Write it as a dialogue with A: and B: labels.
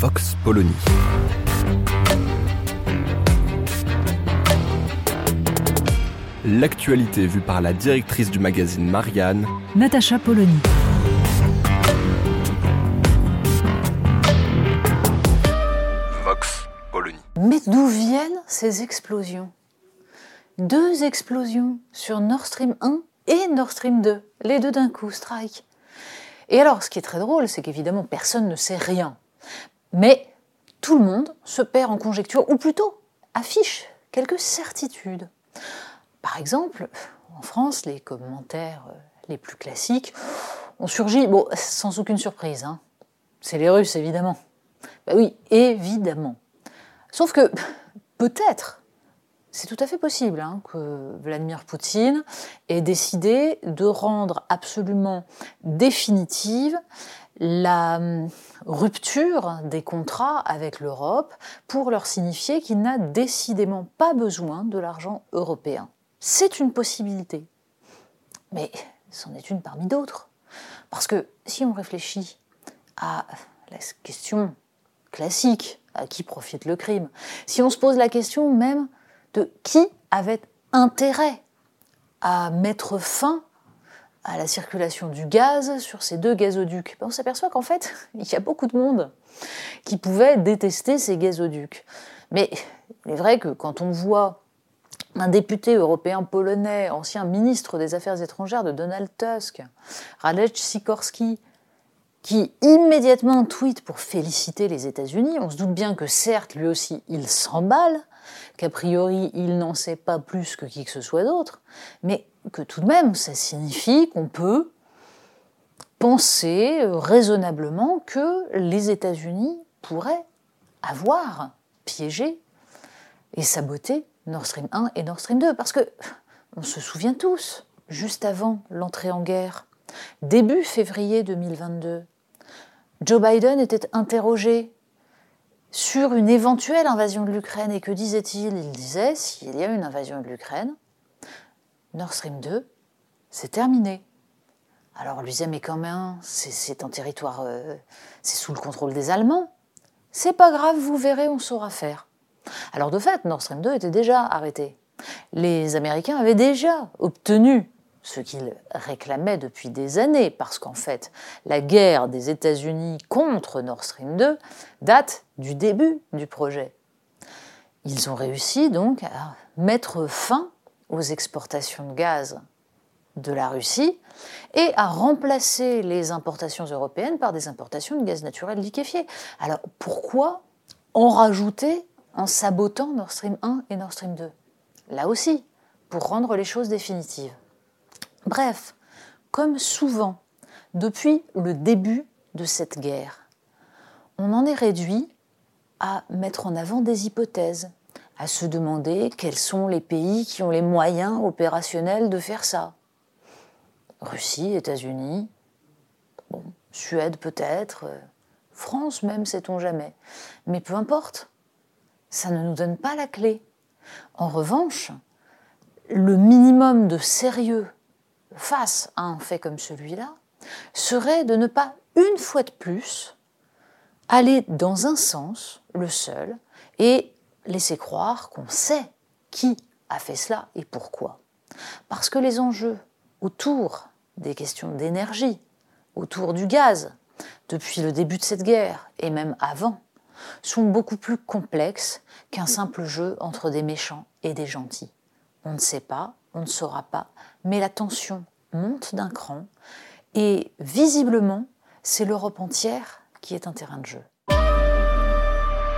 A: Vox Polony. L'actualité vue par la directrice du magazine Marianne,
B: Natacha Polony.
A: Vox Polony.
C: Mais d'où viennent ces explosions? Deux explosions sur Nord Stream 1 et Nord Stream 2, les deux d'un coup, strike. Et alors, ce qui est très drôle, c'est qu'évidemment, personne ne sait rien. Mais tout le monde se perd en conjecture, ou plutôt affiche quelques certitudes. Par exemple, en France, les commentaires euh, les plus classiques ont surgi, sans aucune surprise, hein. c'est les Russes évidemment. Bah oui, évidemment. Sauf que peut-être, c'est tout à fait possible hein, que Vladimir Poutine ait décidé de rendre absolument définitive la hum, rupture des contrats avec l'Europe pour leur signifier qu'il n'a décidément pas besoin de l'argent européen. C'est une possibilité. Mais c'en est une parmi d'autres. Parce que si on réfléchit à la question classique, à qui profite le crime, si on se pose la question même de qui avait intérêt à mettre fin à la circulation du gaz sur ces deux gazoducs, ben, on s'aperçoit qu'en fait, il y a beaucoup de monde qui pouvait détester ces gazoducs. Mais il est vrai que quand on voit un député européen polonais, ancien ministre des Affaires étrangères de Donald Tusk, Radek Sikorski, qui immédiatement tweet pour féliciter les États-Unis. On se doute bien que certes, lui aussi, il s'emballe, qu'a priori, il n'en sait pas plus que qui que ce soit d'autre, mais que tout de même, ça signifie qu'on peut penser raisonnablement que les États-Unis pourraient avoir piégé et saboté Nord Stream 1 et Nord Stream 2. Parce que, on se souvient tous, juste avant l'entrée en guerre, début février 2022, Joe Biden était interrogé sur une éventuelle invasion de l'Ukraine. Et que disait-il? Il disait, s'il y a une invasion de l'Ukraine, Nord Stream 2, c'est terminé. Alors on lui disait, mais quand même, c'est un territoire, euh, c'est sous le contrôle des Allemands. C'est pas grave, vous verrez, on saura faire. Alors de fait, Nord Stream 2 était déjà arrêté. Les Américains avaient déjà obtenu ce qu'ils réclamaient depuis des années, parce qu'en fait, la guerre des États-Unis contre Nord Stream 2 date du début du projet. Ils ont réussi donc à mettre fin aux exportations de gaz de la Russie et à remplacer les importations européennes par des importations de gaz naturel liquéfié. Alors pourquoi en rajouter en sabotant Nord Stream 1 et Nord Stream 2. Là aussi, pour rendre les choses définitives. Bref, comme souvent, depuis le début de cette guerre, on en est réduit à mettre en avant des hypothèses, à se demander quels sont les pays qui ont les moyens opérationnels de faire ça. Russie, États-Unis, Suède peut-être, euh, France même, sait-on jamais. Mais peu importe ça ne nous donne pas la clé. En revanche, le minimum de sérieux face à un fait comme celui-là serait de ne pas, une fois de plus, aller dans un sens, le seul, et laisser croire qu'on sait qui a fait cela et pourquoi. Parce que les enjeux autour des questions d'énergie, autour du gaz, depuis le début de cette guerre et même avant, sont beaucoup plus complexes qu'un simple jeu entre des méchants et des gentils. On ne sait pas, on ne saura pas, mais la tension monte d'un cran et visiblement, c'est l'Europe entière qui est un terrain de jeu.